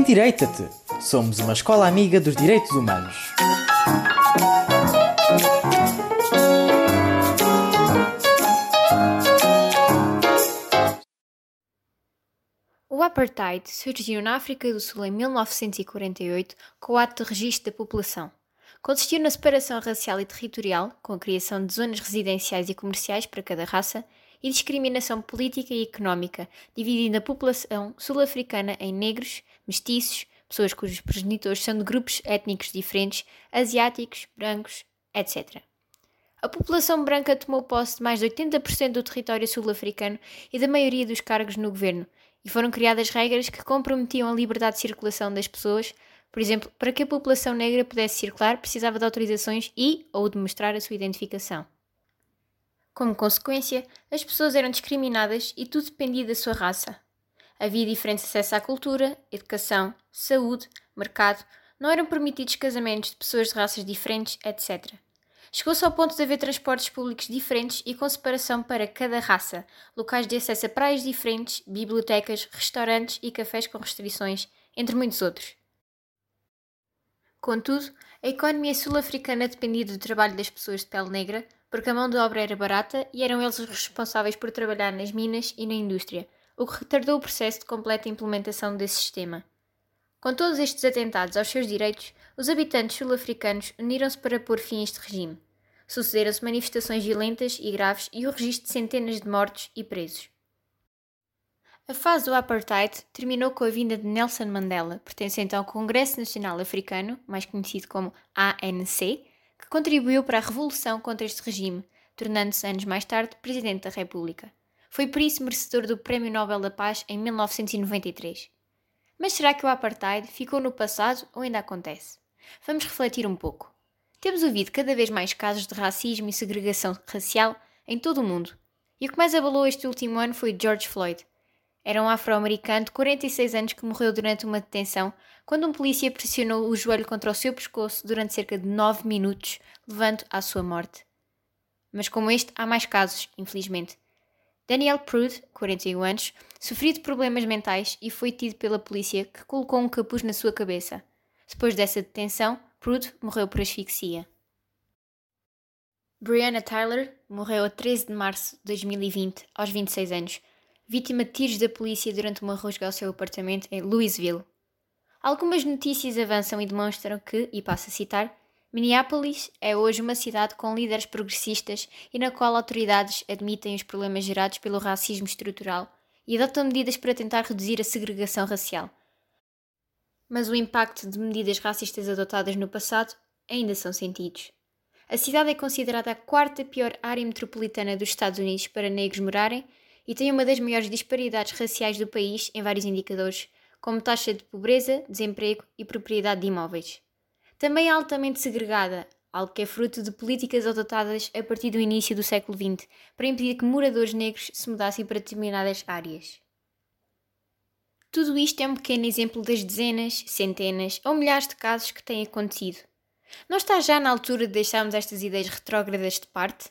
Endireita-te! Somos uma escola amiga dos direitos humanos. O apartheid surgiu na África do Sul em 1948 com o Ato de Registro da População. Consistiu na separação racial e territorial, com a criação de zonas residenciais e comerciais para cada raça, e discriminação política e económica, dividindo a população sul-africana em negros, mestiços, pessoas cujos progenitores são de grupos étnicos diferentes, asiáticos, brancos, etc. A população branca tomou posse de mais de 80% do território sul-africano e da maioria dos cargos no governo, e foram criadas regras que comprometiam a liberdade de circulação das pessoas. Por exemplo, para que a população negra pudesse circular, precisava de autorizações e ou de mostrar a sua identificação. Como consequência, as pessoas eram discriminadas e tudo dependia da sua raça. Havia diferente acesso à cultura, educação, saúde, mercado, não eram permitidos casamentos de pessoas de raças diferentes, etc. Chegou-se ao ponto de haver transportes públicos diferentes e com separação para cada raça, locais de acesso a praias diferentes, bibliotecas, restaurantes e cafés com restrições, entre muitos outros. Contudo, a economia sul-africana dependia do trabalho das pessoas de pele negra, porque a mão de obra era barata e eram eles os responsáveis por trabalhar nas minas e na indústria, o que retardou o processo de completa implementação desse sistema. Com todos estes atentados aos seus direitos, os habitantes sul-africanos uniram-se para pôr fim a este regime. Sucederam-se manifestações violentas e graves e o registro de centenas de mortos e presos. A fase do apartheid terminou com a vinda de Nelson Mandela, pertencente ao Congresso Nacional Africano, mais conhecido como ANC, contribuiu para a revolução contra este regime, tornando-se anos mais tarde Presidente da República. Foi por isso merecedor do Prémio Nobel da Paz em 1993. Mas será que o apartheid ficou no passado ou ainda acontece? Vamos refletir um pouco. Temos ouvido cada vez mais casos de racismo e segregação racial em todo o mundo. E o que mais abalou este último ano foi George Floyd. Era um afro-americano de 46 anos que morreu durante uma detenção quando um polícia pressionou o joelho contra o seu pescoço durante cerca de 9 minutos, levando à sua morte. Mas como este, há mais casos, infelizmente. Daniel Prude, 41 anos, sofreu de problemas mentais e foi tido pela polícia que colocou um capuz na sua cabeça. Depois dessa detenção, Prude morreu por asfixia. Breonna Tyler morreu a 13 de março de 2020, aos 26 anos, vítima de tiros da polícia durante uma rusga ao seu apartamento em Louisville. Algumas notícias avançam e demonstram que, e passo a citar, Minneapolis é hoje uma cidade com líderes progressistas e na qual autoridades admitem os problemas gerados pelo racismo estrutural e adotam medidas para tentar reduzir a segregação racial, mas o impacto de medidas racistas adotadas no passado ainda são sentidos. A cidade é considerada a quarta pior área metropolitana dos Estados Unidos para negros morarem e tem uma das maiores disparidades raciais do país em vários indicadores, como taxa de pobreza, desemprego e propriedade de imóveis. Também é altamente segregada, algo que é fruto de políticas adotadas a partir do início do século XX para impedir que moradores negros se mudassem para determinadas áreas. Tudo isto é um pequeno exemplo das dezenas, centenas ou milhares de casos que têm acontecido. Não está já na altura de deixarmos estas ideias retrógradas de parte?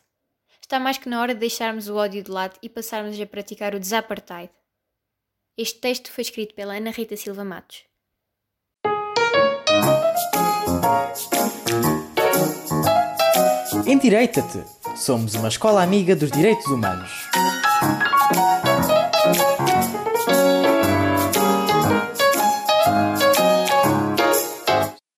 Está mais que na hora de deixarmos o ódio de lado e passarmos a praticar o desapartheid. Este texto foi escrito pela Ana Rita Silva Matos. Endireita-te! Somos uma escola amiga dos direitos humanos.